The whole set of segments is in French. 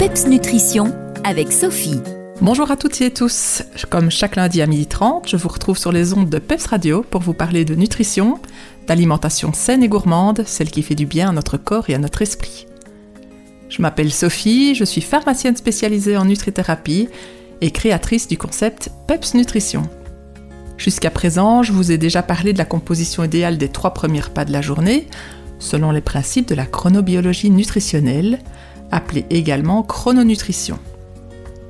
PEPS Nutrition avec Sophie. Bonjour à toutes et tous. Comme chaque lundi à 12h30, je vous retrouve sur les ondes de PEPS Radio pour vous parler de nutrition, d'alimentation saine et gourmande, celle qui fait du bien à notre corps et à notre esprit. Je m'appelle Sophie, je suis pharmacienne spécialisée en nutrithérapie et créatrice du concept PEPS Nutrition. Jusqu'à présent, je vous ai déjà parlé de la composition idéale des trois premiers repas de la journée, selon les principes de la chronobiologie nutritionnelle, appelée également chrononutrition.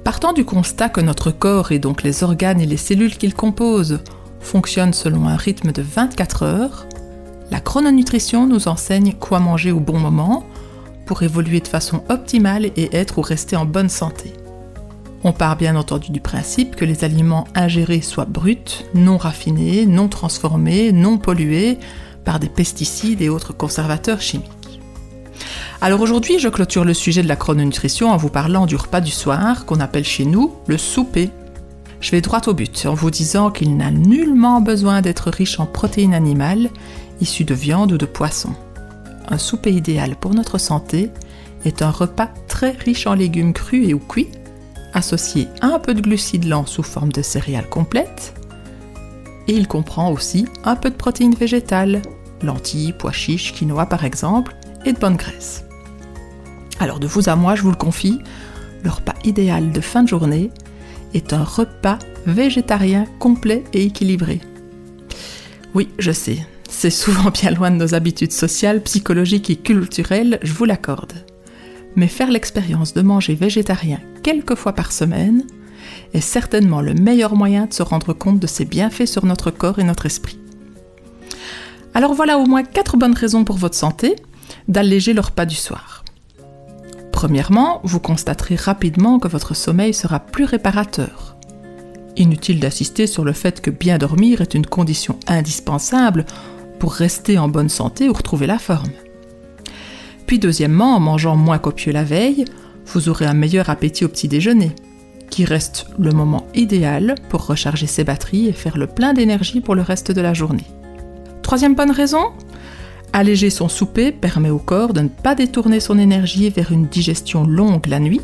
Partant du constat que notre corps et donc les organes et les cellules qu'il compose fonctionnent selon un rythme de 24 heures, la chrononutrition nous enseigne quoi manger au bon moment pour évoluer de façon optimale et être ou rester en bonne santé. On part bien entendu du principe que les aliments ingérés soient bruts, non raffinés, non transformés, non pollués par des pesticides et autres conservateurs chimiques. Alors aujourd'hui, je clôture le sujet de la chrononutrition en vous parlant du repas du soir qu'on appelle chez nous le souper. Je vais droit au but en vous disant qu'il n'a nullement besoin d'être riche en protéines animales issues de viande ou de poisson. Un souper idéal pour notre santé est un repas très riche en légumes crus et ou cuits associé à un peu de glucides lents sous forme de céréales complètes. Et il comprend aussi un peu de protéines végétales, lentilles, pois chiches, quinoa par exemple, et de bonne graisse. Alors de vous à moi, je vous le confie, le repas idéal de fin de journée est un repas végétarien complet et équilibré. Oui, je sais, c'est souvent bien loin de nos habitudes sociales, psychologiques et culturelles, je vous l'accorde mais faire l'expérience de manger végétarien quelques fois par semaine est certainement le meilleur moyen de se rendre compte de ses bienfaits sur notre corps et notre esprit. Alors voilà au moins quatre bonnes raisons pour votre santé d'alléger le repas du soir. Premièrement, vous constaterez rapidement que votre sommeil sera plus réparateur. Inutile d'insister sur le fait que bien dormir est une condition indispensable pour rester en bonne santé ou retrouver la forme. Puis deuxièmement, en mangeant moins copieux la veille, vous aurez un meilleur appétit au petit déjeuner, qui reste le moment idéal pour recharger ses batteries et faire le plein d'énergie pour le reste de la journée. Troisième bonne raison Alléger son souper permet au corps de ne pas détourner son énergie vers une digestion longue la nuit,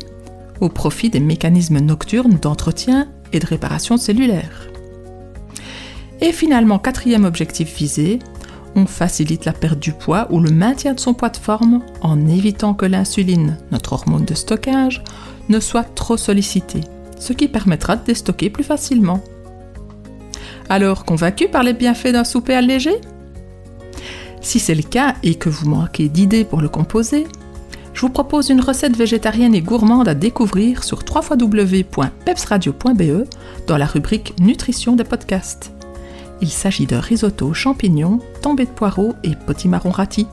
au profit des mécanismes nocturnes d'entretien et de réparation cellulaire. Et finalement, quatrième objectif visé, on facilite la perte du poids ou le maintien de son poids de forme en évitant que l'insuline, notre hormone de stockage, ne soit trop sollicitée, ce qui permettra de déstocker plus facilement. Alors, convaincu par les bienfaits d'un souper allégé? Si c'est le cas et que vous manquez d'idées pour le composer, je vous propose une recette végétarienne et gourmande à découvrir sur www.pepsradio.be dans la rubrique Nutrition des podcasts. Il s'agit de risotto champignons, tombé de poireaux et potimarron rôti.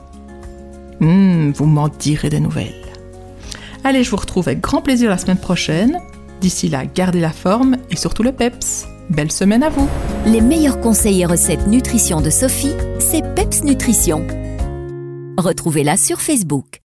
Hum, vous m'en direz des nouvelles. Allez, je vous retrouve avec grand plaisir la semaine prochaine. D'ici là, gardez la forme et surtout le PEPS. Belle semaine à vous Les meilleurs conseils et recettes nutrition de Sophie, c'est PEPS Nutrition. Retrouvez-la sur Facebook.